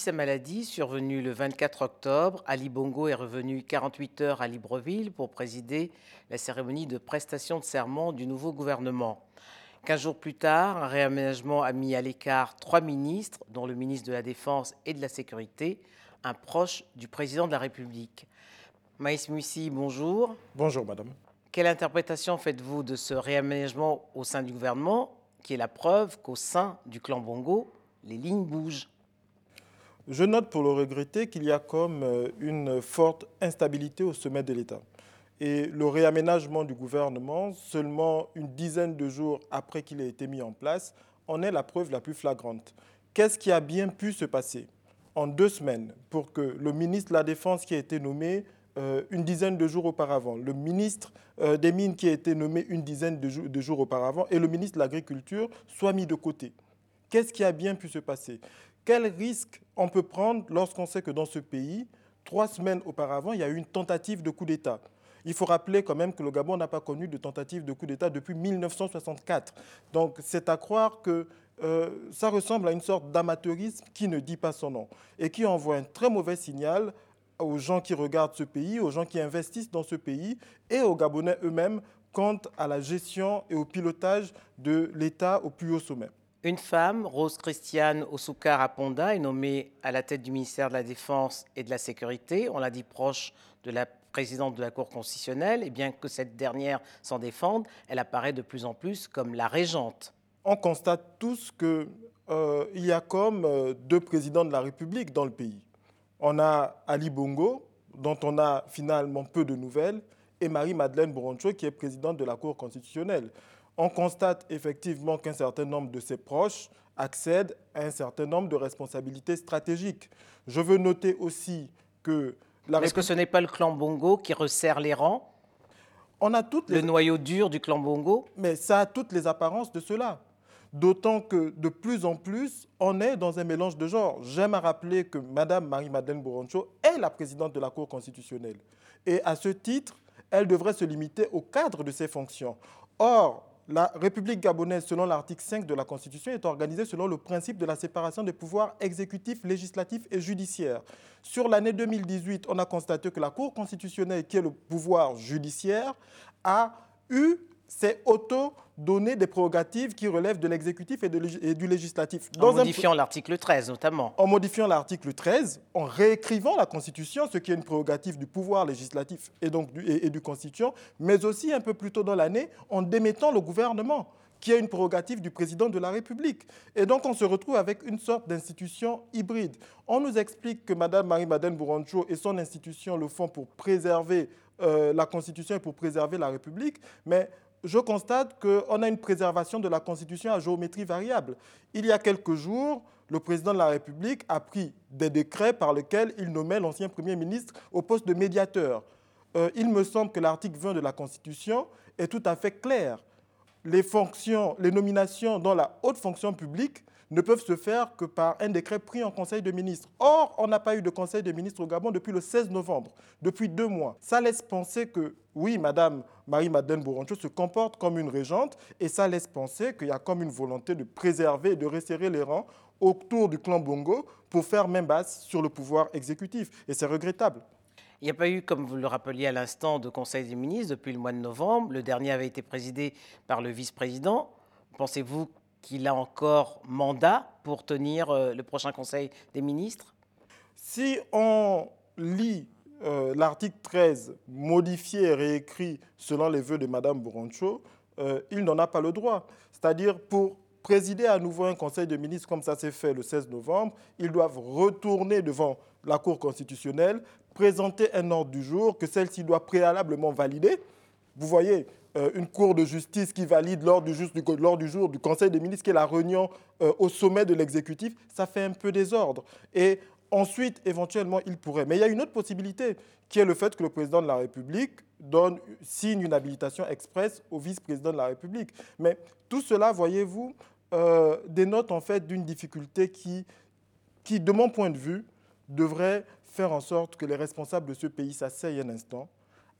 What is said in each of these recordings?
Sa maladie, survenue le 24 octobre, Ali Bongo est revenu 48 heures à Libreville pour présider la cérémonie de prestation de serment du nouveau gouvernement. Quinze jours plus tard, un réaménagement a mis à l'écart trois ministres, dont le ministre de la Défense et de la Sécurité, un proche du président de la République. Maïs Mussi, bonjour. Bonjour, madame. Quelle interprétation faites-vous de ce réaménagement au sein du gouvernement, qui est la preuve qu'au sein du clan Bongo, les lignes bougent? Je note pour le regretter qu'il y a comme euh, une forte instabilité au sommet de l'État. Et le réaménagement du gouvernement, seulement une dizaine de jours après qu'il ait été mis en place, en est la preuve la plus flagrante. Qu'est-ce qui a bien pu se passer en deux semaines pour que le ministre de la Défense qui a été nommé euh, une dizaine de jours auparavant, le ministre euh, des Mines qui a été nommé une dizaine de, de jours auparavant et le ministre de l'Agriculture soient mis de côté? Qu'est-ce qui a bien pu se passer? Quel risque on peut prendre lorsqu'on sait que dans ce pays, trois semaines auparavant, il y a eu une tentative de coup d'État? Il faut rappeler quand même que le Gabon n'a pas connu de tentative de coup d'État depuis 1964. Donc c'est à croire que euh, ça ressemble à une sorte d'amateurisme qui ne dit pas son nom et qui envoie un très mauvais signal aux gens qui regardent ce pays, aux gens qui investissent dans ce pays et aux Gabonais eux-mêmes quant à la gestion et au pilotage de l'État au plus haut sommet. Une femme, Rose Christiane Osukar Aponda, est nommée à la tête du ministère de la Défense et de la Sécurité. On l'a dit proche de la présidente de la Cour constitutionnelle, et bien que cette dernière s'en défende, elle apparaît de plus en plus comme la régente. On constate tous qu'il euh, y a comme euh, deux présidents de la République dans le pays. On a Ali Bongo, dont on a finalement peu de nouvelles, et Marie-Madeleine Boroncho, qui est présidente de la Cour constitutionnelle. On constate effectivement qu'un certain nombre de ses proches accèdent à un certain nombre de responsabilités stratégiques. Je veux noter aussi que est-ce que ce n'est pas le clan Bongo qui resserre les rangs? On a toutes Le noyau dur du clan Bongo? Mais ça a toutes les apparences de cela. D'autant que de plus en plus, on est dans un mélange de genres. J'aime à rappeler que Mme Marie-Madeleine Boroncho est la présidente de la Cour constitutionnelle. Et à ce titre, elle devrait se limiter au cadre de ses fonctions. Or, la République gabonaise, selon l'article 5 de la Constitution, est organisée selon le principe de la séparation des pouvoirs exécutifs, législatifs et judiciaires. Sur l'année 2018, on a constaté que la Cour constitutionnelle, qui est le pouvoir judiciaire, a eu c'est auto-donner des prérogatives qui relèvent de l'exécutif et, du législatif. en modifiant l'article 13 notamment. En modifiant l'article 13, en réécrivant la Constitution, ce qui est une prérogative du pouvoir législatif et donc du, et, du Constitution, mais aussi un peu plus tôt dans l'année, en démettant le gouvernement qui est une prérogative du président de la République. Et donc, on se retrouve avec une sorte d'institution hybride. On nous explique que Mme Marie-Madeleine Bourancho et son institution le font pour préserver euh, la Constitution et pour préserver la République, mais je constate qu'on a une préservation de la Constitution à géométrie variable. Il y a quelques jours, le président de la République a pris des décrets par lesquels il nommait l'ancien Premier ministre au poste de médiateur. Euh, il me semble que l'article 20 de la Constitution est tout à fait clair. Les fonctions, les nominations dans la haute fonction publique ne peuvent se faire que par un décret pris en Conseil de ministres. Or, on n'a pas eu de Conseil de ministres au Gabon depuis le 16 novembre, depuis deux mois. Ça laisse penser que, oui, Madame Marie-Madeleine Boroncho se comporte comme une régente, et ça laisse penser qu'il y a comme une volonté de préserver et de resserrer les rangs autour du clan Bongo pour faire main basse sur le pouvoir exécutif. Et c'est regrettable. Il n'y a pas eu, comme vous le rappeliez à l'instant, de Conseil des ministres depuis le mois de novembre. Le dernier avait été présidé par le vice-président. Pensez-vous qu'il a encore mandat pour tenir euh, le prochain Conseil des ministres? Si on lit euh, l'article 13 modifié et réécrit selon les vœux de Mme Boroncho, euh, il n'en a pas le droit. C'est-à-dire pour présider à nouveau un Conseil de ministres comme ça s'est fait le 16 novembre, ils doivent retourner devant la Cour constitutionnelle, présenter un ordre du jour que celle-ci doit préalablement valider. Vous voyez, euh, une cour de justice qui valide lors du, jour du Conseil des ministres, qui est la réunion euh, au sommet de l'exécutif, ça fait un peu désordre. Et ensuite, éventuellement, il pourrait. Mais il y a une autre possibilité, qui est le fait que le président de la République donne, signe une habilitation express au vice-président de la République. Mais tout cela, voyez-vous, euh, dénote en fait d'une difficulté qui, qui, de mon point de vue, devrait faire en sorte que les responsables de ce pays s'asseyent un instant,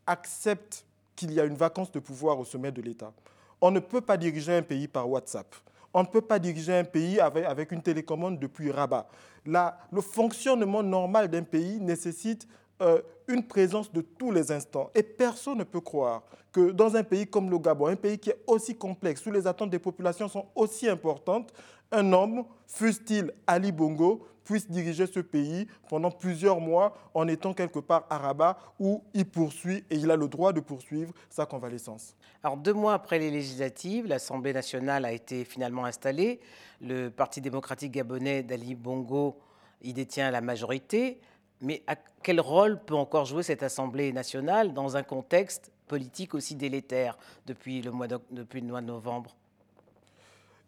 acceptent qu'il y a une vacance de pouvoir au sommet de l'État. On ne peut pas diriger un pays par WhatsApp. On ne peut pas diriger un pays avec, une télécommande depuis Rabat. le fonctionnement normal d'un pays nécessite euh, une présence de tous les instants. Et personne ne peut croire que dans un pays comme le Gabon, un pays qui est aussi complexe, où les attentes des populations sont aussi importantes, un homme, fût-il Ali Bongo, puisse diriger ce pays pendant plusieurs mois en étant quelque part à Rabat où il poursuit et il a le droit de poursuivre sa convalescence. Alors deux mois après les législatives, l'Assemblée nationale a été finalement installée. Le Parti démocratique gabonais d'Ali Bongo y détient la majorité. Mais quel rôle peut encore jouer cette Assemblée nationale dans un contexte politique aussi délétère depuis le mois de, depuis le mois de novembre?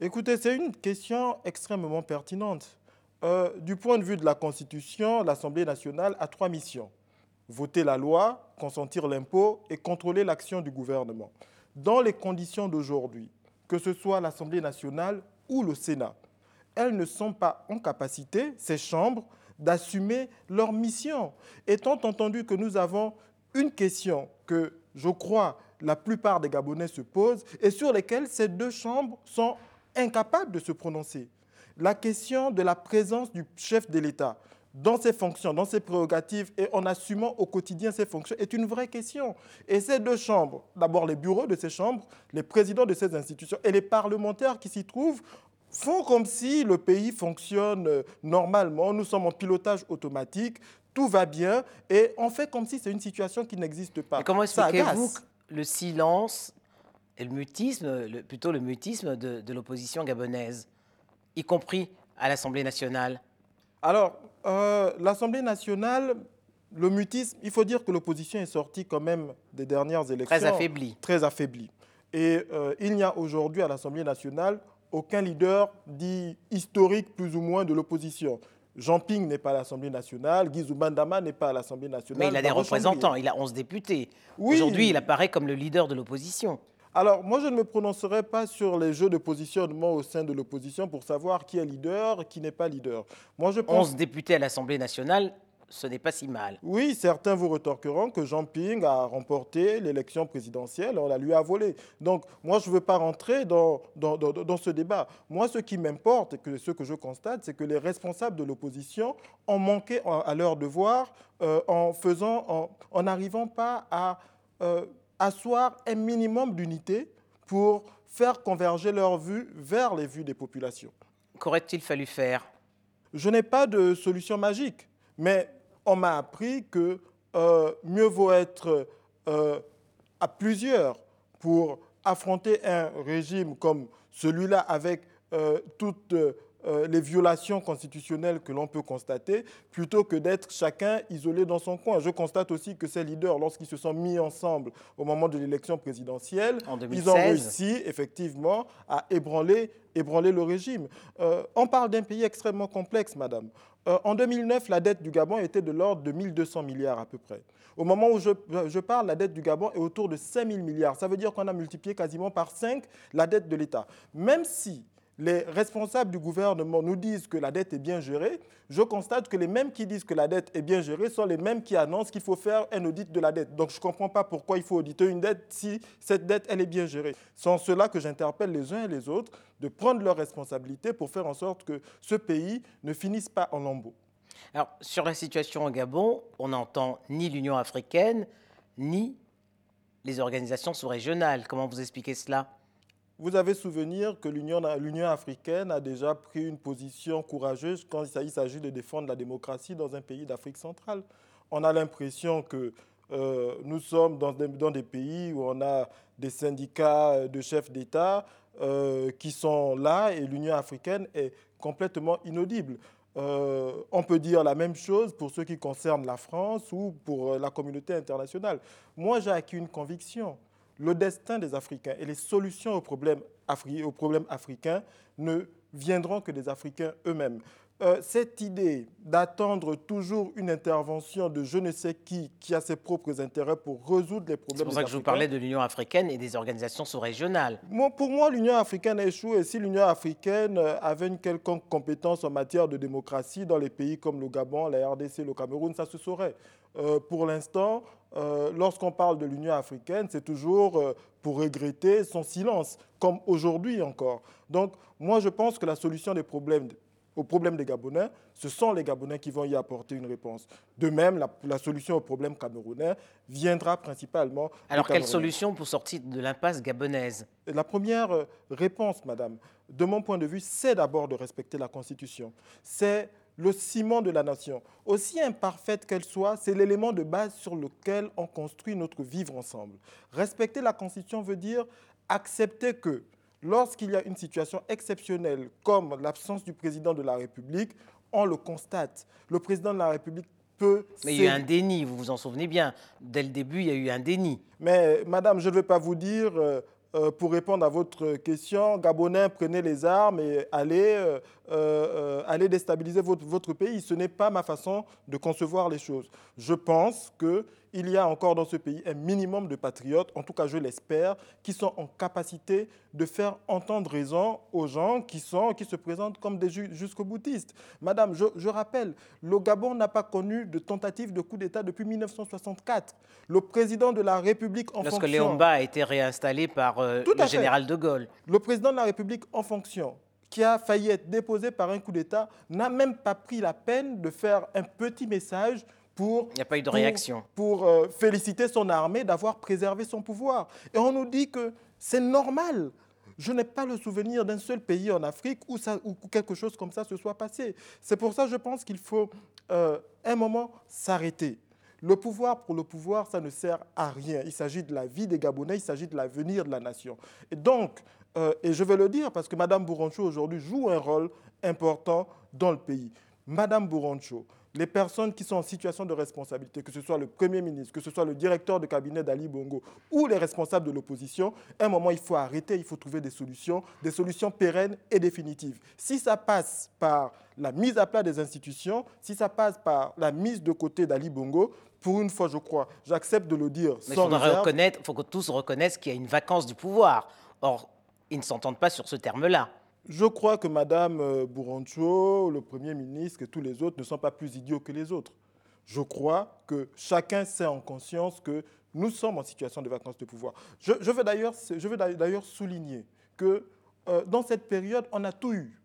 Écoutez, c'est une question extrêmement pertinente. Euh, du point de vue de la Constitution, l'Assemblée nationale a trois missions. Voter la loi, consentir l'impôt et contrôler l'action du gouvernement. Dans les conditions d'aujourd'hui, que ce soit l'Assemblée nationale ou le Sénat, elles ne sont pas en capacité, ces chambres, d'assumer leur mission. Étant entendu que nous avons une question que je crois la plupart des Gabonais se posent et sur lesquelles ces deux chambres sont incapables de se prononcer la question de la présence du chef de l'État dans ses fonctions, dans ses prérogatives et en assumant au quotidien ses fonctions est une vraie question. Et ces deux chambres, d'abord les bureaux de ces chambres, les présidents de ces institutions et les parlementaires qui s'y trouvent, font comme si le pays fonctionne euh, normalement, nous sommes en pilotage automatique, tout va bien, et on fait comme si c'est une situation qui n'existe pas. Et comment expliquez-vous le silence et le mutisme, plutôt le mutisme de l'opposition gabonaise y compris à l'Assemblée nationale Alors, euh, l'Assemblée nationale, le mutisme, il faut dire que l'opposition est sortie quand même des dernières élections. Très affaiblie. Très affaiblie. Et euh, il n'y a aujourd'hui à l'Assemblée nationale aucun leader dit historique plus ou moins de l'opposition. Jean Ping n'est pas à l'Assemblée nationale, Guy Bandama n'est pas à l'Assemblée nationale. Mais il a des représentants, il a 11 députés. Aujourd'hui, il apparaît comme le leader de l'opposition. Alors, moi, je ne me prononcerai pas sur les jeux de positionnement au sein de l'opposition pour savoir qui est leader qui n'est pas leader. Moi, je pense... 11 députés à l'Assemblée nationale, ce n'est pas si mal. Oui, certains vous retorqueront que Jean Ping a remporté l'élection présidentielle, on la lui a volé. Donc, moi, je ne veux pas rentrer dans, dans, dans, ce débat. Moi, ce qui m'importe, et ce que je constate, c'est que les responsables de l'opposition ont manqué à leur devoir euh, en faisant, en n'arrivant pas à... Euh, asseoir un minimum d'unité pour faire converger leurs vues vers les vues des populations. Qu'aurait-il fallu faire? Je n'ai pas de solution magique, mais on m'a appris que euh, mieux vaut être euh, à plusieurs pour affronter un régime comme celui-là avec euh, toute euh, les violations constitutionnelles que l'on peut constater, plutôt que d'être chacun isolé dans son coin. Je constate aussi que ces leaders, lorsqu'ils se sont mis ensemble au moment de l'élection présidentielle, ils ont réussi effectivement à ébranler, ébranler le régime. Euh, on parle d'un pays extrêmement complexe, madame. Euh, en 2009, la dette du Gabon était de l'ordre de 1200 milliards à peu près. Au moment où je, je, parle, la dette du Gabon est autour de 5000 milliards. Ça veut dire qu'on a multiplié quasiment par 5 la dette de l'État. Même si les responsables du gouvernement nous disent que la dette est bien gérée, je constate que les mêmes qui disent que la dette est bien gérée sont les mêmes qui annoncent qu'il faut faire un audit de la dette. Donc je ne comprends pas pourquoi il faut auditer une dette si cette dette, elle est bien gérée. C'est en cela que j'interpelle les uns et les autres de prendre leurs responsabilités pour faire en sorte que ce pays ne finisse pas en lambeaux. Alors, sur la situation au Gabon, on n'entend ni l'Union africaine, ni les organisations sous-régionales. Comment vous expliquez cela? Vous avez souvenir que l'Union africaine a déjà pris une position courageuse quand il s'agit de défendre la démocratie dans un pays d'Afrique centrale. On a l'impression que euh, nous sommes dans des, pays où on a des syndicats de chefs d'État euh, qui sont là et l'Union africaine est complètement inaudible. Euh, on peut dire la même chose pour ce qui concerne la France ou pour la communauté internationale. Moi, j'ai acquis une conviction le destin des Africains et les solutions aux problèmes, africains ne viendront que des Africains eux-mêmes. Euh, cette idée d'attendre toujours une intervention de je ne sais qui, qui a ses propres intérêts pour résoudre les problèmes. C'est pour ça que je vous parlais de l'Union africaine et des organisations sous-régionales. pour moi, l'Union africaine a échoué. Si l'Union africaine avait une quelconque compétence en matière de démocratie dans les pays comme le Gabon, la RDC, le Cameroun, ça se saurait. pour l'instant, lorsqu'on parle de l'Union africaine, c'est toujours pour regretter son silence, comme aujourd'hui encore. Donc, moi, je pense que la solution des problèmes aux problèmes des Gabonais, ce sont les Gabonais qui vont y apporter une réponse. De même, la, solution aux problèmes camerounais viendra principalement. Alors, quelle solution pour sortir de l'impasse gabonaise? La première euh, réponse, madame, de mon point de vue, c'est d'abord de respecter la Constitution. C'est le ciment de la nation. Aussi imparfaite qu'elle soit, c'est l'élément de base sur lequel on construit notre vivre ensemble. Respecter la Constitution veut dire accepter que lorsqu'il y a une situation exceptionnelle comme l'absence du président de la République, on le constate. Le président de la République peut... Mais il y a eu un déni, vous vous en souvenez bien. Dès le début, il y a eu un déni. Mais madame, je ne vais pas vous dire... Euh, euh, pour répondre à votre question, Gabonais, prenez les armes et allez, euh, euh, allez déstabiliser votre, votre pays. Ce n'est pas ma façon de concevoir les choses. Je pense que il y a encore dans ce pays un minimum de patriotes, en tout cas je l'espère, qui sont en capacité de faire entendre raison aux gens qui, sont, qui se présentent comme des jusqu'au boutistes. Madame, je, rappelle, le Gabon n'a pas connu de tentative de coup d'État depuis 1964. Le président de la République en fonction... Lorsque Léomba a été réinstallé par euh, le général de Gaulle. Le président de la République en fonction qui a failli être déposé par un coup d'État, n'a même pas pris la peine de faire un petit message pour, Il n'y a pas eu de réaction. pour, euh, féliciter son armée d'avoir préservé son pouvoir. Et on nous dit que c'est normal. Je n'ai pas le souvenir d'un seul pays en Afrique où, ça, où, quelque chose comme ça se soit passé. C'est pour ça que je pense qu'il faut euh, un moment s'arrêter. Le pouvoir pour le pouvoir, ça ne sert à rien. Il s'agit de la vie des Gabonais, il s'agit de l'avenir de la nation. Et donc, euh, et je vais le dire parce que Mme Bourancho aujourd'hui joue un rôle important dans le pays. Mme Bourancho, les personnes qui sont en situation de responsabilité, que ce soit le Premier ministre, que ce soit le directeur de cabinet d'Ali Bongo ou les responsables de l'opposition, à un moment, il faut arrêter, il faut trouver des solutions, des solutions pérennes et définitives. Si ça passe par la mise à plat des institutions, si ça passe par la mise de côté d'Ali Bongo, pour une fois, je crois, j'accepte de le dire. Mais il faut que tous reconnaissent qu'il y a une vacance du pouvoir. Or, ils ne s'entendent pas sur ce terme-là. Je crois que Mme euh, Bourancho, le Premier ministre et tous les autres ne sont pas plus idiots que les autres. Je crois que chacun sait en conscience que nous sommes en situation de vacances de pouvoir. Je, veux d'ailleurs souligner que euh, dans cette période, on a tout eu,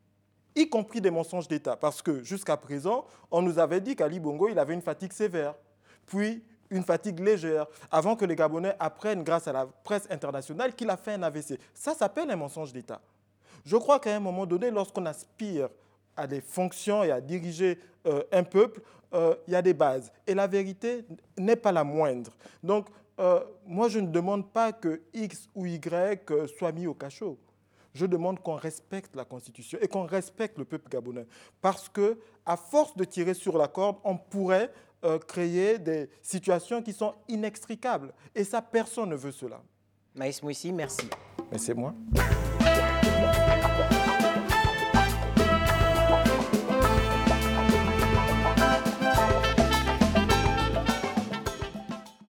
y compris des mensonges d'État, parce que jusqu'à présent, on nous avait dit qu'Ali Bongo, il avait une fatigue sévère, puis une fatigue légère, avant que les Gabonais apprennent, grâce à la presse internationale, qu'il a fait un AVC. Ça s'appelle un mensonge d'État. Je crois qu'à un moment donné, lorsqu'on aspire à des fonctions et à diriger euh, un peuple, euh, il y a des bases. Et la vérité n'est pas la moindre. Donc, euh, moi, je ne demande pas que X ou Y soit mis au cachot. Je demande qu'on respecte la Constitution et qu'on respecte le peuple gabonais. Parce que, à force de tirer sur la corde, on pourrait créer des situations qui sont inextricables. Et ça, personne ne veut cela. Maïs Moussi, merci. Mais c'est moi.